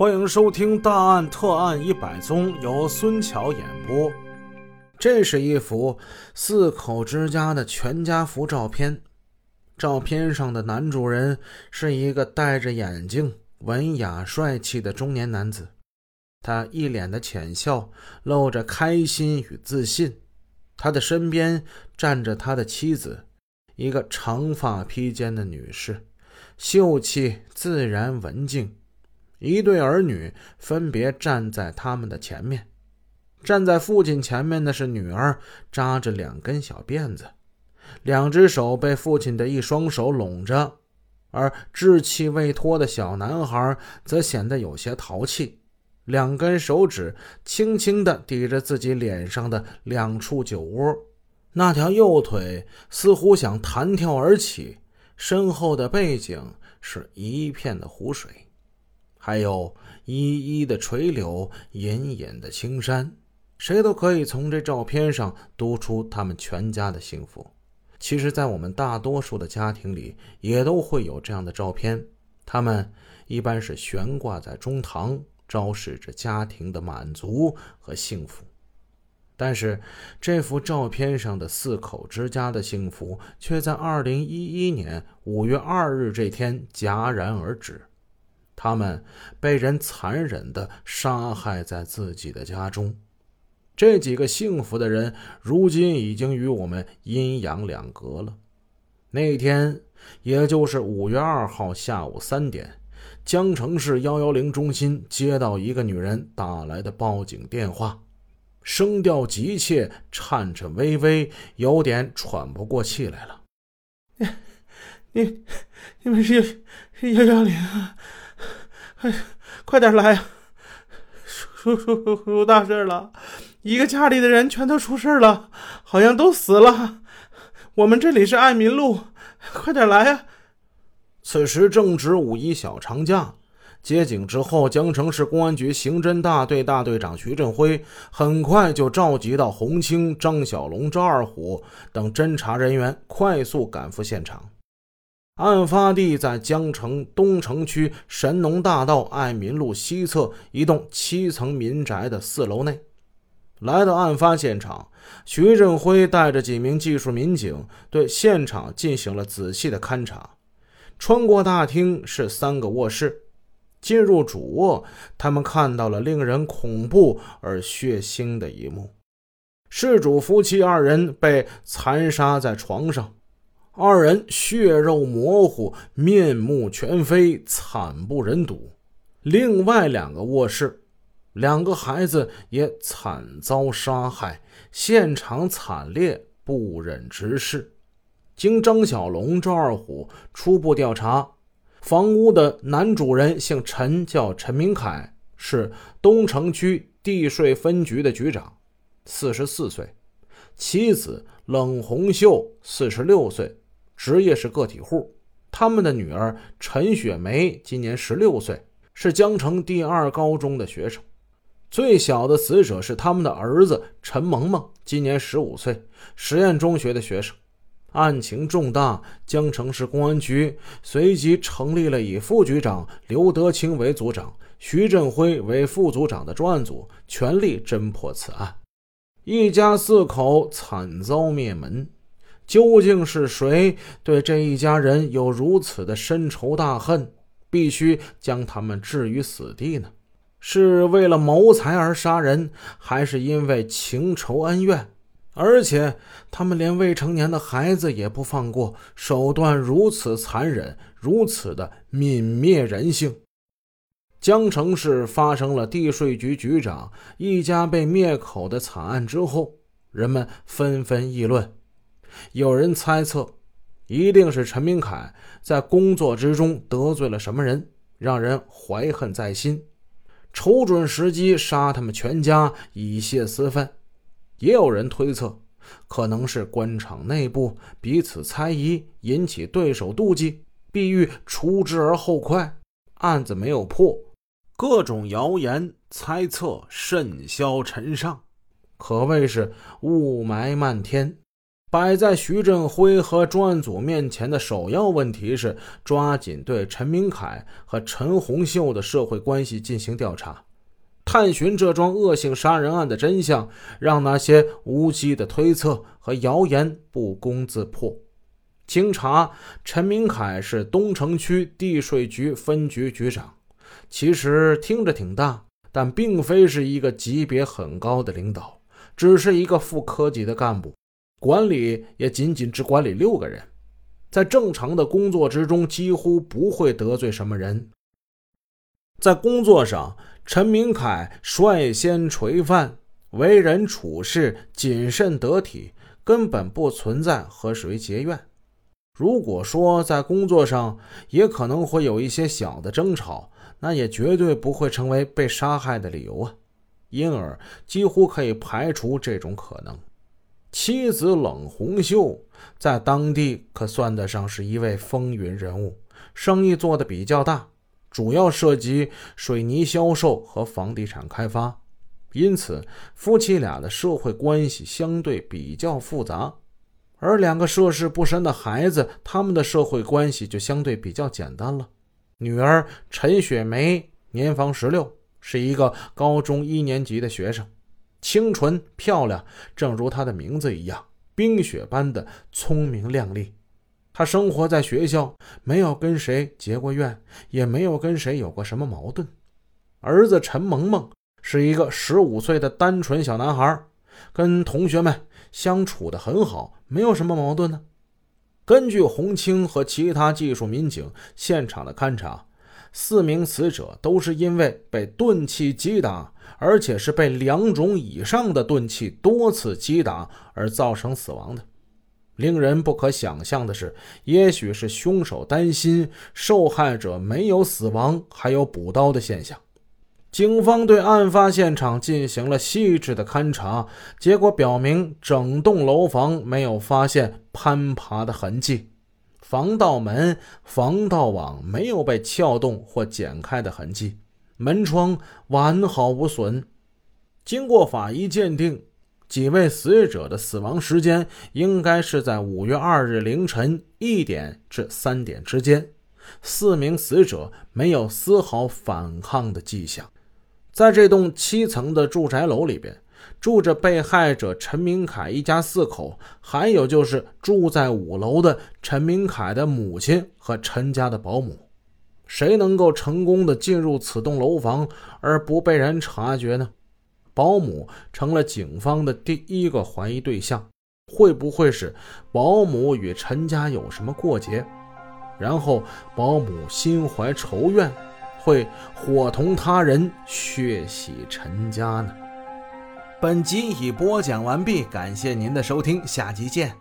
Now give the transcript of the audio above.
欢迎收听《大案特案一百宗》，由孙桥演播。这是一幅四口之家的全家福照片。照片上的男主人是一个戴着眼镜、文雅帅气的中年男子，他一脸的浅笑，露着开心与自信。他的身边站着他的妻子，一个长发披肩的女士，秀气自然、文静。一对儿女分别站在他们的前面，站在父亲前面的是女儿，扎着两根小辫子，两只手被父亲的一双手拢着，而稚气未脱的小男孩则显得有些淘气，两根手指轻轻地抵着自己脸上的两处酒窝，那条右腿似乎想弹跳而起，身后的背景是一片的湖水。还有依依的垂柳，隐隐的青山，谁都可以从这照片上读出他们全家的幸福。其实，在我们大多数的家庭里，也都会有这样的照片，他们一般是悬挂在中堂，昭示着家庭的满足和幸福。但是，这幅照片上的四口之家的幸福，却在二零一一年五月二日这天戛然而止。他们被人残忍的杀害在自己的家中，这几个幸福的人如今已经与我们阴阳两隔了。那天，也就是五月二号下午三点，江城市幺幺零中心接到一个女人打来的报警电话，声调急切、颤颤巍巍，有点喘不过气来了。你、你你们是是幺幺零啊？哎，快点来呀！出出出出大事了，一个家里的人全都出事了，好像都死了。我们这里是爱民路，快点来呀！此时正值五一小长假，接警之后，江城市公安局刑侦大队大队长徐振辉很快就召集到洪青、张小龙、赵二虎等侦查人员，快速赶赴现场。案发地在江城东城区神农大道爱民路西侧一栋七层民宅的四楼内。来到案发现场，徐振辉带着几名技术民警对现场进行了仔细的勘查。穿过大厅是三个卧室，进入主卧，他们看到了令人恐怖而血腥的一幕：事主夫妻二人被残杀在床上。二人血肉模糊，面目全非，惨不忍睹。另外两个卧室，两个孩子也惨遭杀害，现场惨烈，不忍直视。经张小龙、赵二虎初步调查，房屋的男主人姓陈，叫陈明凯，是东城区地税分局的局长，四十四岁；妻子冷红秀，四十六岁。职业是个体户，他们的女儿陈雪梅今年十六岁，是江城第二高中的学生。最小的死者是他们的儿子陈萌萌，今年十五岁，实验中学的学生。案情重大，江城市公安局随即成立了以副局长刘德清为组长、徐振辉为副组长的专案组，全力侦破此案。一家四口惨遭灭门。究竟是谁对这一家人有如此的深仇大恨，必须将他们置于死地呢？是为了谋财而杀人，还是因为情仇恩怨？而且他们连未成年的孩子也不放过，手段如此残忍，如此的泯灭人性。江城市发生了地税局局长一家被灭口的惨案之后，人们纷纷议论。有人猜测，一定是陈明凯在工作之中得罪了什么人，让人怀恨在心，瞅准时机杀他们全家以泄私愤。也有人推测，可能是官场内部彼此猜疑，引起对手妒忌，必欲除之而后快，案子没有破，各种谣言猜测甚嚣尘上，可谓是雾霾漫天。摆在徐振辉和专案组面前的首要问题是抓紧对陈明凯和陈红秀的社会关系进行调查，探寻这桩恶性杀人案的真相，让那些无稽的推测和谣言不攻自破。经查，陈明凯是东城区地税局分局局长，其实听着挺大，但并非是一个级别很高的领导，只是一个副科级的干部。管理也仅仅只管理六个人，在正常的工作之中，几乎不会得罪什么人。在工作上，陈明凯率先垂范，为人处事谨慎得体，根本不存在和谁结怨。如果说在工作上也可能会有一些小的争吵，那也绝对不会成为被杀害的理由啊，因而几乎可以排除这种可能。妻子冷红秀在当地可算得上是一位风云人物，生意做得比较大，主要涉及水泥销售和房地产开发，因此夫妻俩的社会关系相对比较复杂。而两个涉世不深的孩子，他们的社会关系就相对比较简单了。女儿陈雪梅年方十六，是一个高中一年级的学生。清纯漂亮，正如她的名字一样，冰雪般的聪明靓丽。她生活在学校，没有跟谁结过怨，也没有跟谁有过什么矛盾。儿子陈萌萌是一个十五岁的单纯小男孩，跟同学们相处的很好，没有什么矛盾呢。根据洪清和其他技术民警现场的勘查，四名死者都是因为被钝器击打。而且是被两种以上的钝器多次击打而造成死亡的。令人不可想象的是，也许是凶手担心受害者没有死亡，还有补刀的现象。警方对案发现场进行了细致的勘查，结果表明，整栋楼房没有发现攀爬的痕迹，防盗门、防盗网没有被撬动或剪开的痕迹。门窗完好无损。经过法医鉴定，几位死者的死亡时间应该是在五月二日凌晨一点至三点之间。四名死者没有丝毫反抗的迹象。在这栋七层的住宅楼里边，住着被害者陈明凯一家四口，还有就是住在五楼的陈明凯的母亲和陈家的保姆。谁能够成功的进入此栋楼房而不被人察觉呢？保姆成了警方的第一个怀疑对象。会不会是保姆与陈家有什么过节？然后保姆心怀仇怨，会伙同他人血洗陈家呢？本集已播讲完毕，感谢您的收听，下集见。